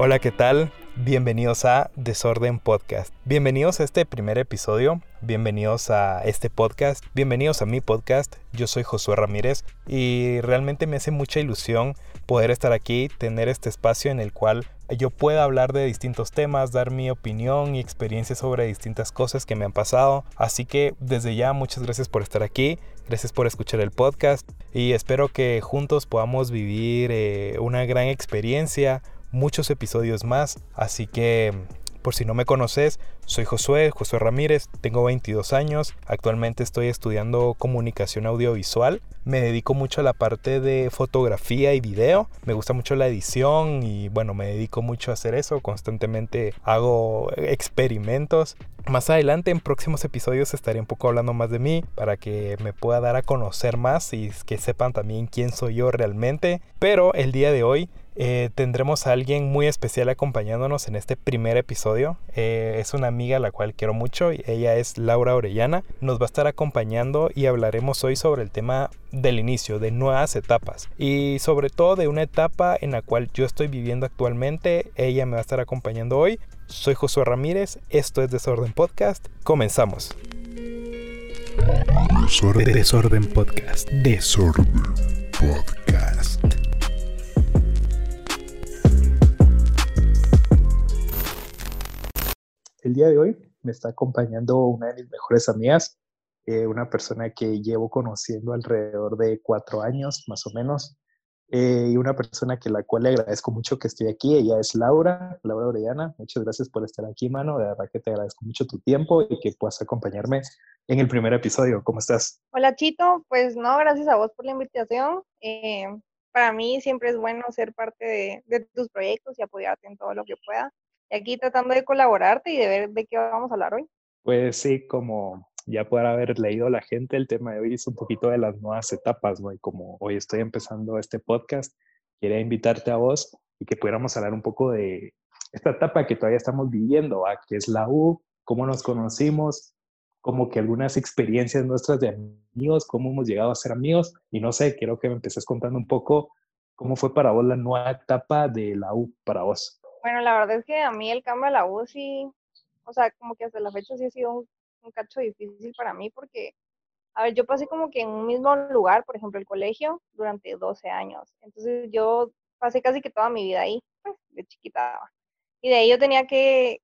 Hola, ¿qué tal? Bienvenidos a Desorden Podcast. Bienvenidos a este primer episodio, bienvenidos a este podcast, bienvenidos a mi podcast. Yo soy Josué Ramírez y realmente me hace mucha ilusión poder estar aquí, tener este espacio en el cual yo pueda hablar de distintos temas, dar mi opinión y experiencia sobre distintas cosas que me han pasado. Así que desde ya muchas gracias por estar aquí, gracias por escuchar el podcast y espero que juntos podamos vivir eh, una gran experiencia muchos episodios más. Así que, por si no me conoces, soy Josué, Josué Ramírez, tengo 22 años, actualmente estoy estudiando comunicación audiovisual. Me dedico mucho a la parte de fotografía y video. Me gusta mucho la edición y bueno, me dedico mucho a hacer eso. Constantemente hago experimentos. Más adelante en próximos episodios estaré un poco hablando más de mí para que me pueda dar a conocer más y que sepan también quién soy yo realmente. Pero el día de hoy eh, tendremos a alguien muy especial acompañándonos en este primer episodio. Eh, es una amiga a la cual quiero mucho. y Ella es Laura Orellana. Nos va a estar acompañando y hablaremos hoy sobre el tema del inicio, de nuevas etapas. Y sobre todo de una etapa en la cual yo estoy viviendo actualmente. Ella me va a estar acompañando hoy. Soy Josué Ramírez. Esto es Desorden Podcast. Comenzamos. Desorden, Desorden Podcast. Desorden Podcast. Día de hoy me está acompañando una de mis mejores amigas, eh, una persona que llevo conociendo alrededor de cuatro años, más o menos, eh, y una persona que la cual le agradezco mucho que esté aquí. Ella es Laura, Laura Orellana. Muchas gracias por estar aquí, mano. De verdad que te agradezco mucho tu tiempo y que puedas acompañarme en el primer episodio. ¿Cómo estás? Hola, Chito. Pues no, gracias a vos por la invitación. Eh, para mí siempre es bueno ser parte de, de tus proyectos y apoyarte en todo lo que pueda aquí tratando de colaborarte y de ver de qué vamos a hablar hoy. Pues sí, como ya puede haber leído la gente, el tema de hoy es un poquito de las nuevas etapas, ¿no? Y como hoy estoy empezando este podcast, quería invitarte a vos y que pudiéramos hablar un poco de esta etapa que todavía estamos viviendo, que es la U, cómo nos conocimos, como que algunas experiencias nuestras de amigos, cómo hemos llegado a ser amigos, y no sé, quiero que me empieces contando un poco cómo fue para vos la nueva etapa de la U para vos. Bueno, la verdad es que a mí el cambio de la U sí, o sea, como que hasta la fecha sí ha sido un, cacho difícil para mí porque, a ver, yo pasé como que en un mismo lugar, por ejemplo, el colegio, durante 12 años. Entonces yo pasé casi que toda mi vida ahí, pues, de chiquita. Y de ahí yo tenía que,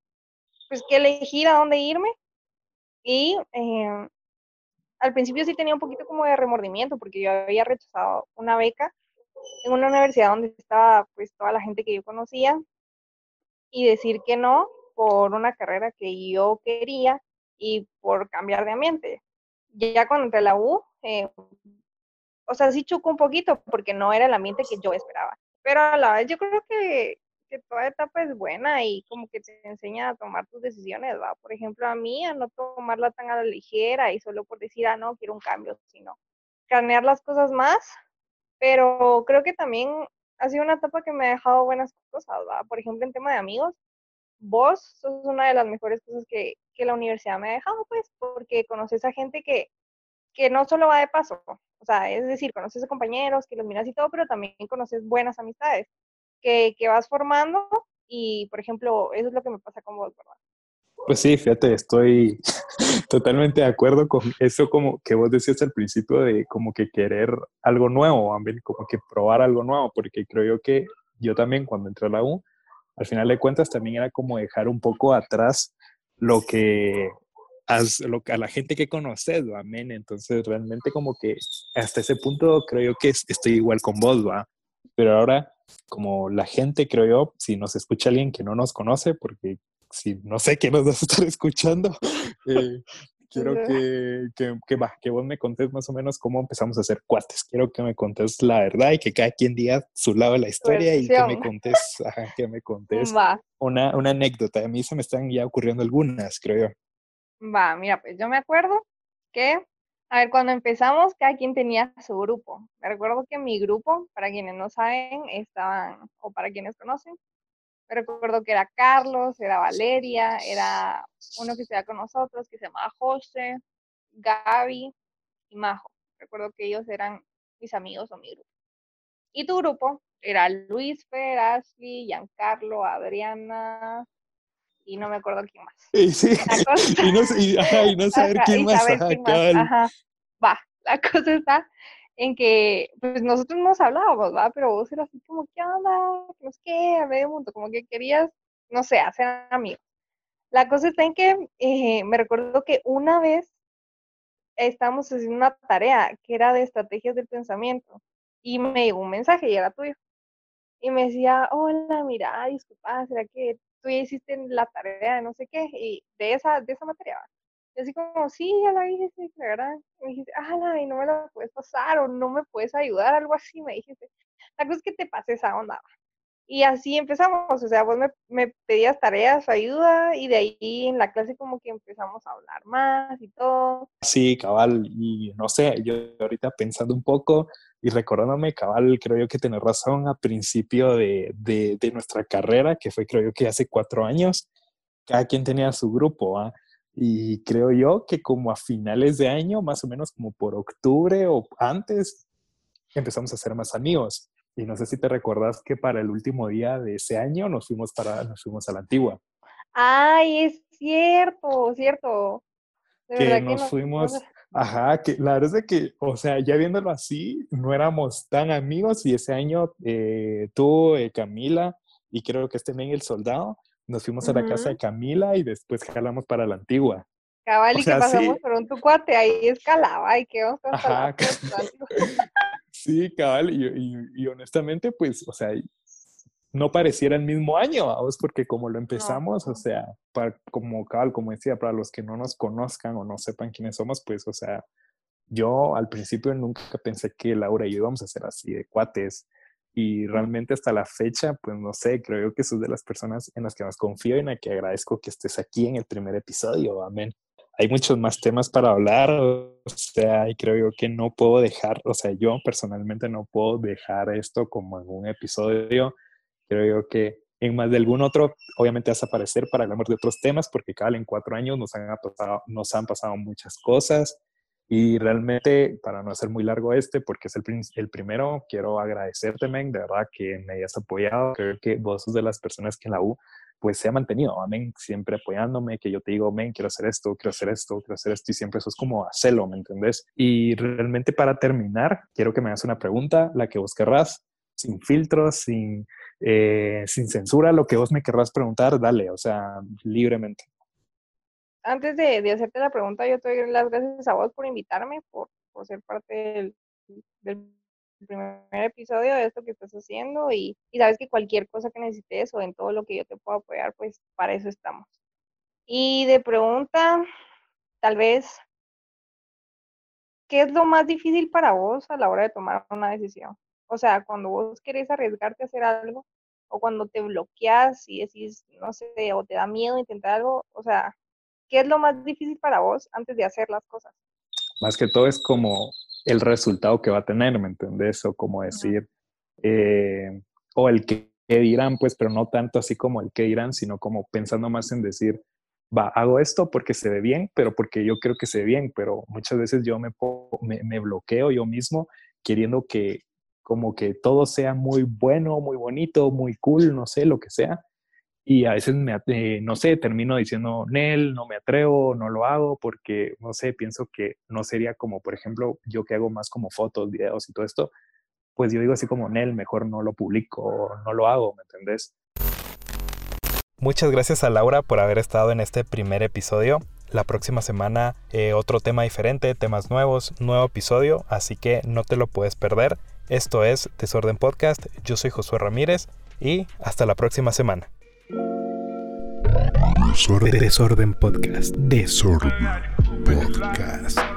pues, que elegir a dónde irme. Y eh, al principio sí tenía un poquito como de remordimiento porque yo había rechazado una beca en una universidad donde estaba pues toda la gente que yo conocía y decir que no por una carrera que yo quería y por cambiar de ambiente. Ya cuando entré a la U, eh, o sea, sí chocó un poquito porque no era el ambiente que yo esperaba. Pero a la vez yo creo que, que toda etapa es buena y como que te enseña a tomar tus decisiones, ¿va? Por ejemplo, a mí a no tomarla tan a la ligera y solo por decir, ah, no, quiero un cambio, sino canear las cosas más. Pero creo que también ha sido una etapa que me ha dejado buenas cosas, Por ejemplo, en tema de amigos, vos sos una de las mejores cosas que, que la universidad me ha dejado, pues, porque conoces a gente que, que no solo va de paso, o sea, es decir, conoces a compañeros que los miras y todo, pero también conoces buenas amistades que, que vas formando y, por ejemplo, eso es lo que me pasa con vos, ¿verdad? Pues sí, fíjate, estoy totalmente de acuerdo con eso como que vos decías al principio de como que querer algo nuevo, como que probar algo nuevo, porque creo yo que yo también cuando entré a la U, al final de cuentas también era como dejar un poco atrás lo que, a la gente que conoces, amén. Entonces realmente como que hasta ese punto creo yo que estoy igual con vos, va. Pero ahora, como la gente, creo yo, si nos escucha alguien que no nos conoce, porque si no sé qué nos vas a estar escuchando, eh, quiero que, que, que, va, que vos me contés más o menos cómo empezamos a hacer cuates. Quiero que me contés la verdad y que cada quien diga su lado de la historia y que me contés, ajá, que me contés una, una anécdota. A mí se me están ya ocurriendo algunas, creo yo. Va, mira, pues yo me acuerdo que, a ver, cuando empezamos, cada quien tenía su grupo. Me recuerdo que mi grupo, para quienes no saben, estaban, o para quienes conocen, recuerdo que era Carlos, era Valeria, era uno que estaba con nosotros que se llamaba José, Gaby y Majo. Recuerdo que ellos eran mis amigos o mi grupo. Y tu grupo era Luis Fer, Ashley, Giancarlo, Adriana y no me acuerdo quién más. Y, sí, y, no, y, no, saber quién, más, ajá, Va, la cosa está en que pues nosotros nos hablábamos, ¿va? Pero vos eras así como, ¿qué onda? No sé qué, a medio mundo, como que querías, no sé, hacer amigos. La cosa está en que eh, me recuerdo que una vez estábamos haciendo una tarea que era de estrategias del pensamiento y me llegó un mensaje y era tuyo. Y me decía, hola, mira, disculpa, ¿será que tú ya hiciste la tarea de no sé qué? Y de esa, de esa materia. Y así como, sí, ya la hice, ¿verdad? Me dijiste, ah, y no me la puedes pasar o no me puedes ayudar, algo así, me dijiste. La cosa es que te pasé esa onda. Y así empezamos, o sea, vos me, me, pedías tareas, ayuda, y de ahí en la clase como que empezamos a hablar más y todo. Sí, cabal, y no sé, yo ahorita pensando un poco y recordándome, cabal, creo yo que tenés razón, a principio de, de, de nuestra carrera, que fue creo yo que hace cuatro años, cada quien tenía su grupo, ¿ah? Y creo yo que como a finales de año, más o menos como por octubre o antes, empezamos a ser más amigos. Y no sé si te recuerdas que para el último día de ese año nos fuimos, para, nos fuimos a la antigua. Ay, es cierto, cierto. que nos fuimos, ajá, que la verdad es de que, o sea, ya viéndolo así, no éramos tan amigos y ese año eh, tú, eh, Camila y creo que este también el soldado, nos fuimos a la casa de Camila y después jalamos para la antigua. Cabal, y que pasamos por un tucuate, ahí escalaba y qué Ajá, Sí, cabal, y, honestamente, pues, o sea, no pareciera el mismo año, vamos, porque como lo empezamos, o sea, para, como cabal, como decía, para los que no nos conozcan o no sepan quiénes somos, pues, o sea, yo al principio nunca pensé que Laura y yo íbamos a ser así de cuates. Y realmente hasta la fecha, pues no sé, creo que sos de las personas en las que más confío y en las que agradezco que estés aquí en el primer episodio. Amén hay muchos más temas para hablar, o sea, y creo yo que no puedo dejar, o sea, yo personalmente no puedo dejar esto como en un episodio. Creo yo que en más de algún otro, obviamente vas a aparecer para hablar de otros temas, porque cada en cuatro años nos han, pasado, nos han pasado muchas cosas. Y realmente, para no hacer muy largo este, porque es el, el primero, quiero agradecerte, men, de verdad que me hayas apoyado. Creo que vos sos de las personas que en la U pues se ha mantenido, amén, siempre apoyándome, que yo te digo, men, quiero hacer esto, quiero hacer esto, quiero hacer esto, y siempre eso es como hacerlo, ¿me entendés? Y realmente para terminar, quiero que me hagas una pregunta, la que vos querrás, sin filtros, sin, eh, sin censura, lo que vos me querrás preguntar, dale, o sea, libremente. Antes de, de hacerte la pregunta, yo te doy las gracias a vos por invitarme, por, por ser parte del, del primer episodio de esto que estás haciendo y, sabes que cualquier cosa que necesites o en todo lo que yo te pueda apoyar, pues para eso estamos. Y de pregunta, tal vez, ¿qué es lo más difícil para vos a la hora de tomar una decisión? O sea, cuando vos querés arriesgarte a hacer algo o cuando te bloqueas y decís, no sé, o te da miedo intentar algo, o sea, ¿qué es lo más difícil para vos antes de hacer las cosas? Más que todo es como el resultado que va a tener, ¿me entendés? O como decir, eh, o el que, dirán, pues, pero no tanto así como el que dirán, sino como pensando más en decir, va, hago esto porque se ve bien, pero porque yo creo que se ve bien, pero muchas veces yo me, me, me bloqueo yo mismo queriendo que como que todo sea muy bueno, muy bonito, muy cool, no sé, lo que sea, y a veces, me, eh, no sé, termino diciendo, Nel, no me atrevo, no lo hago, porque, no sé, pienso que no sería como, por ejemplo, yo que hago más como fotos, videos y todo esto, pues yo digo así como, Nel, mejor no lo publico, no lo hago, ¿me entendés? Muchas gracias a Laura por haber estado en este primer episodio. La próxima semana eh, otro tema diferente, temas nuevos, nuevo episodio, así que no te lo puedes perder. Esto es Desorden Podcast, yo soy Josué Ramírez y hasta la próxima semana. Desorden, Desorden Podcast. Desorden Podcast.